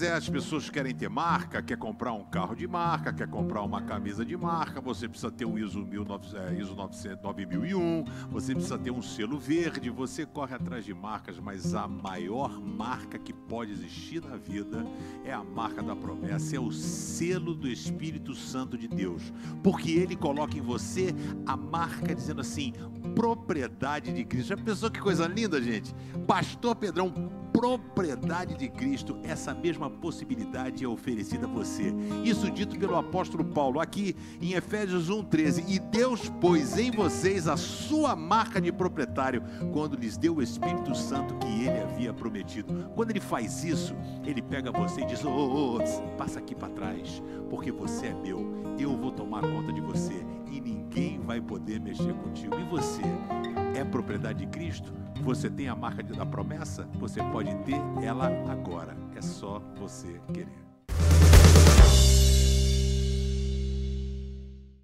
as pessoas querem ter marca, quer comprar um carro de marca, quer comprar uma camisa de marca, você precisa ter o ISO, 19, é, ISO 9001, você precisa ter um selo verde, você corre atrás de marcas, mas a maior marca que pode existir na vida é a marca da promessa, é o selo do Espírito Santo de Deus, porque ele coloca em você a marca dizendo assim: propriedade de Cristo. Já pensou que coisa linda, gente? Pastor Pedrão, propriedade de Cristo, essa mesma possibilidade é oferecida a você. Isso dito pelo apóstolo Paulo aqui em Efésios 1:13. E Deus pôs em vocês a sua marca de proprietário quando lhes deu o Espírito Santo que ele havia prometido. Quando ele faz isso, ele pega você e diz: "Ô, oh, oh, passa aqui para trás, porque você é meu. Eu vou tomar conta de você e ninguém vai poder mexer contigo. E você propriedade de Cristo? Você tem a marca da promessa? Você pode ter ela agora. É só você querer.